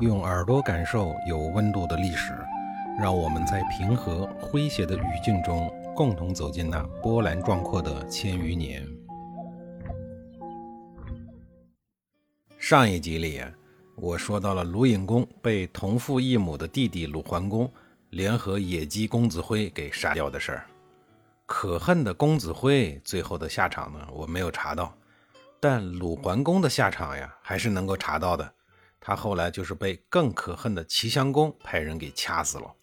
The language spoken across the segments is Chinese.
用耳朵感受有温度的历史，让我们在平和诙谐的语境中，共同走进那波澜壮阔的千余年。上一集里，我说到了鲁隐公被同父异母的弟弟鲁桓公联合野鸡公子辉给杀掉的事儿。可恨的公子辉最后的下场呢，我没有查到，但鲁桓公的下场呀，还是能够查到的。他后来就是被更可恨的齐襄公派人给掐死了。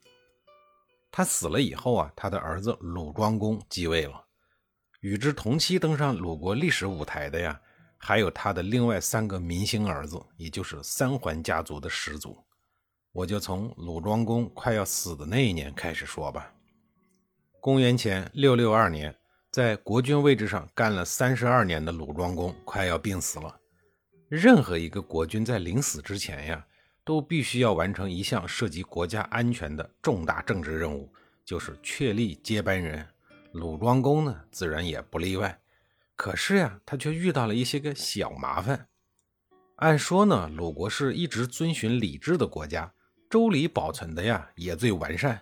他死了以后啊，他的儿子鲁庄公继位了。与之同期登上鲁国历史舞台的呀，还有他的另外三个明星儿子，也就是三桓家族的始祖。我就从鲁庄公快要死的那一年开始说吧。公元前六六二年，在国君位置上干了三十二年的鲁庄公快要病死了。任何一个国君在临死之前呀，都必须要完成一项涉及国家安全的重大政治任务，就是确立接班人。鲁庄公呢，自然也不例外。可是呀，他却遇到了一些个小麻烦。按说呢，鲁国是一直遵循礼制的国家，周礼保存的呀也最完善。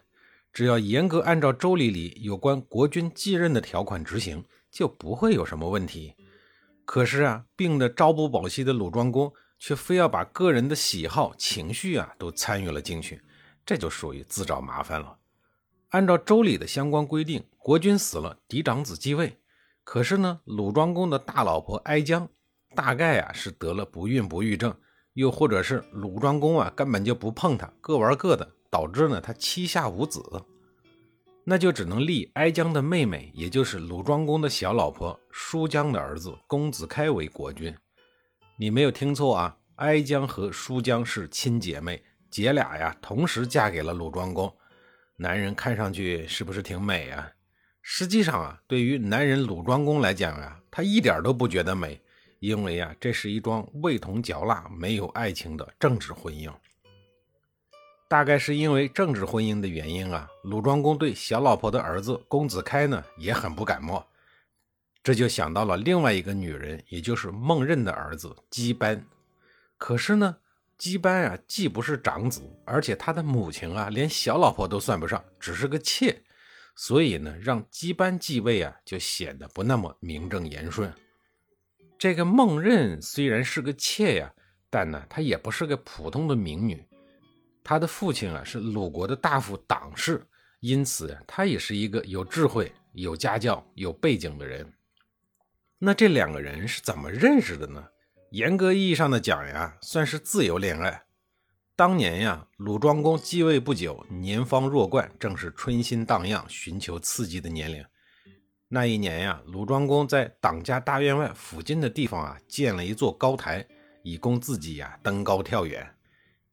只要严格按照周礼里有关国君继任的条款执行，就不会有什么问题。可是啊，病得朝不保夕的鲁庄公却非要把个人的喜好、情绪啊都参与了进去，这就属于自找麻烦了。按照周礼的相关规定，国君死了，嫡长子继位。可是呢，鲁庄公的大老婆哀姜，大概啊是得了不孕不育症，又或者是鲁庄公啊根本就不碰她，各玩各的，导致呢他膝下无子。那就只能立哀姜的妹妹，也就是鲁庄公的小老婆舒姜的儿子公子开为国君。你没有听错啊，哀姜和舒姜是亲姐妹，姐俩呀同时嫁给了鲁庄公。男人看上去是不是挺美啊？实际上啊，对于男人鲁庄公来讲啊，他一点都不觉得美，因为啊，这是一桩味同嚼蜡、没有爱情的政治婚姻。大概是因为政治婚姻的原因啊，鲁庄公对小老婆的儿子公子开呢也很不感冒，这就想到了另外一个女人，也就是孟任的儿子姬班。可是呢，姬班啊既不是长子，而且他的母亲啊连小老婆都算不上，只是个妾，所以呢让姬班继位啊就显得不那么名正言顺。这个孟任虽然是个妾呀，但呢她也不是个普通的民女。他的父亲啊是鲁国的大夫党氏，因此他也是一个有智慧、有家教、有背景的人。那这两个人是怎么认识的呢？严格意义上的讲呀，算是自由恋爱。当年呀，鲁庄公继位不久，年方弱冠，正是春心荡漾、寻求刺激的年龄。那一年呀，鲁庄公在党家大院外附近的地方啊，建了一座高台，以供自己呀登高跳远。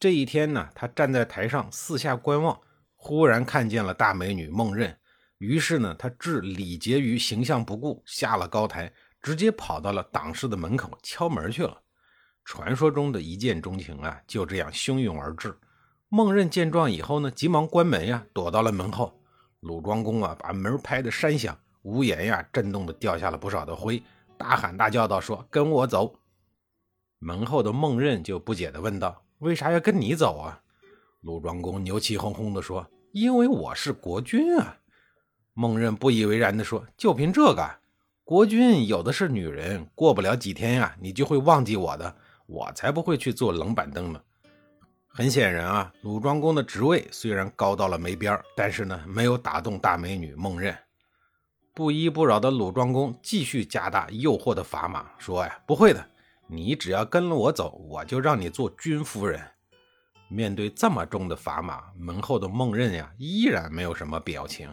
这一天呢，他站在台上四下观望，忽然看见了大美女孟任。于是呢，他置礼节于形象不顾，下了高台，直接跑到了党室的门口敲门去了。传说中的一见钟情啊，就这样汹涌而至。孟任见状以后呢，急忙关门呀，躲到了门后。鲁庄公啊，把门拍得山响，屋檐呀震动的掉下了不少的灰，大喊大叫道：“说跟我走！”门后的孟任就不解地问道。为啥要跟你走啊？鲁庄公牛气哄哄地说：“因为我是国君啊。”孟任不以为然地说：“就凭这个？国君有的是女人，过不了几天呀，你就会忘记我的。我才不会去做冷板凳呢。”很显然啊，鲁庄公的职位虽然高到了没边但是呢，没有打动大美女孟任。不依不饶的鲁庄公继续加大诱惑的砝码，说：“呀，不会的。”你只要跟了我走，我就让你做君夫人。面对这么重的砝码，门后的孟任呀，依然没有什么表情。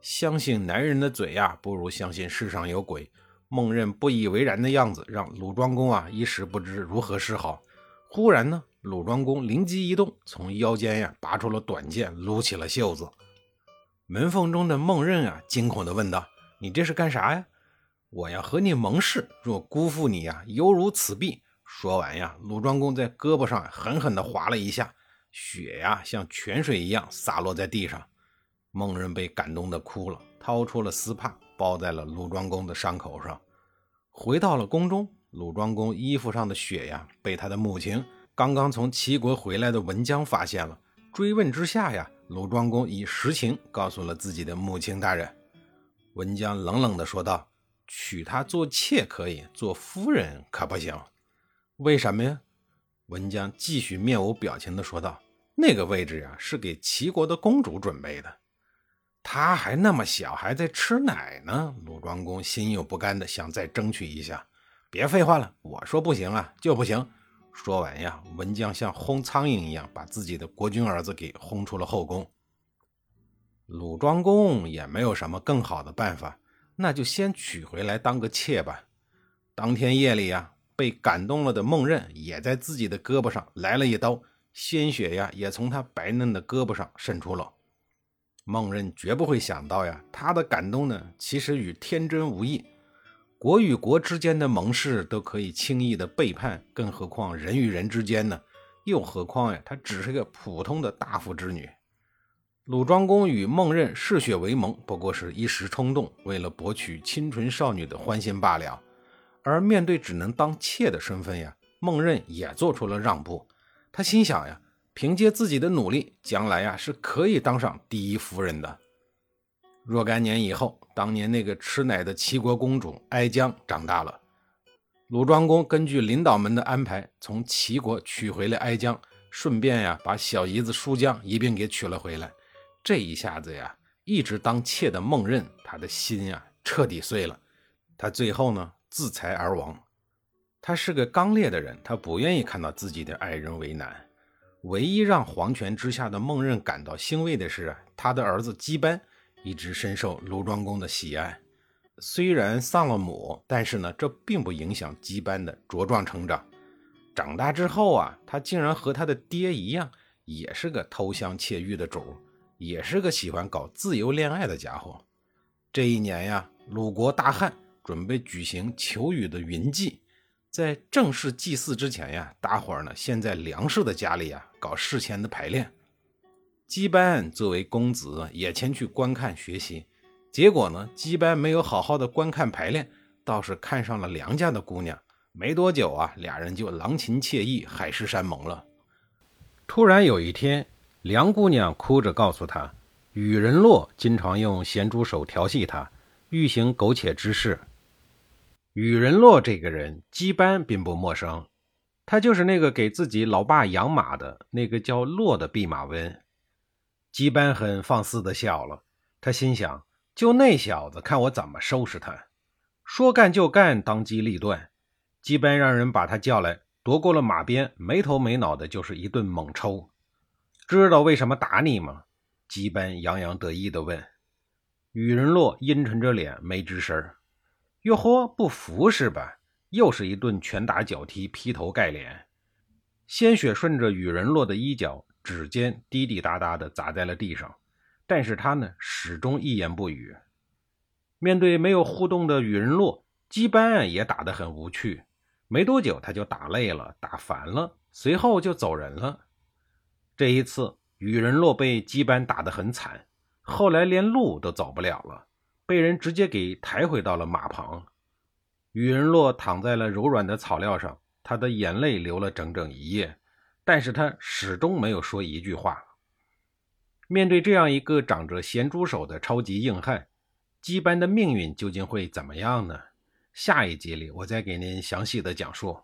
相信男人的嘴呀，不如相信世上有鬼。孟任不以为然的样子，让鲁庄公啊一时不知如何是好。忽然呢，鲁庄公灵机一动，从腰间呀拔出了短剑，撸起了袖子。门缝中的孟任啊，惊恐地问道：“你这是干啥呀？”我要和你盟誓，若辜负你呀，犹如此臂。说完呀，鲁庄公在胳膊上狠狠地划了一下，血呀像泉水一样洒落在地上。孟人被感动的哭了，掏出了丝帕包在了鲁庄公的伤口上。回到了宫中，鲁庄公衣服上的血呀被他的母亲刚刚从齐国回来的文姜发现了，追问之下呀，鲁庄公以实情告诉了自己的母亲大人。文姜冷冷地说道：“娶她做妾可以，做夫人可不行。为什么呀？”文姜继续面无表情地说道：“那个位置呀，是给齐国的公主准备的。她还那么小，还在吃奶呢。”鲁庄公心有不甘的想再争取一下。别废话了，我说不行啊，就不行。说完呀，文姜像轰苍蝇一样把自己的国君儿子给轰出了后宫。鲁庄公也没有什么更好的办法，那就先娶回来当个妾吧。当天夜里呀，被感动了的孟刃也在自己的胳膊上来了一刀，鲜血呀也从他白嫩的胳膊上渗出了。孟刃绝不会想到呀，他的感动呢，其实与天真无异。国与国之间的盟誓都可以轻易的背叛，更何况人与人之间呢？又何况呀，她只是个普通的大夫之女。鲁庄公与孟刃嗜血为盟，不过是一时冲动，为了博取清纯少女的欢心罢了。而面对只能当妾的身份呀，孟刃也做出了让步。他心想呀，凭借自己的努力，将来呀是可以当上第一夫人的。若干年以后，当年那个吃奶的齐国公主哀姜长大了。鲁庄公根据领导们的安排，从齐国娶回了哀姜，顺便呀把小姨子叔姜一并给娶了回来。这一下子呀，一直当妾的孟刃，他的心呀彻底碎了。他最后呢自裁而亡。他是个刚烈的人，他不愿意看到自己的爱人为难。唯一让皇权之下的孟刃感到欣慰的是，他的儿子姬班。一直深受鲁庄公的喜爱，虽然丧了母，但是呢，这并不影响姬班的茁壮成长。长大之后啊，他竟然和他的爹一样，也是个偷香窃玉的主，也是个喜欢搞自由恋爱的家伙。这一年呀，鲁国大旱，准备举行求雨的云祭。在正式祭祀之前呀，大伙儿呢先在梁氏的家里呀搞事前的排练。姬班作为公子也前去观看学习，结果呢，姬班没有好好的观看排练，倒是看上了梁家的姑娘。没多久啊，俩人就郎情妾意，海誓山盟了。突然有一天，梁姑娘哭着告诉他，宇人洛经常用咸猪手调戏她，欲行苟且之事。宇人洛这个人，姬班并不陌生，他就是那个给自己老爸养马的那个叫洛的弼马温。姬班很放肆的笑了，他心想：就那小子，看我怎么收拾他！说干就干，当机立断。姬班让人把他叫来，夺过了马鞭，没头没脑的就是一顿猛抽。知道为什么打你吗？姬班洋洋得意地问。宇人洛阴沉着脸，没吱声。哟呵，不服是吧？又是一顿拳打脚踢，劈头盖脸，鲜血顺着宇人洛的衣角。指尖滴滴答答地砸在了地上，但是他呢始终一言不语。面对没有互动的羽人洛，姬班也打得很无趣。没多久他就打累了，打烦了，随后就走人了。这一次，羽人洛被姬班打得很惨，后来连路都走不了了，被人直接给抬回到了马旁。羽人洛躺在了柔软的草料上，他的眼泪流了整整一夜。但是他始终没有说一句话。面对这样一个长着咸猪手的超级硬汉，姬班的命运究竟会怎么样呢？下一集里我再给您详细的讲述。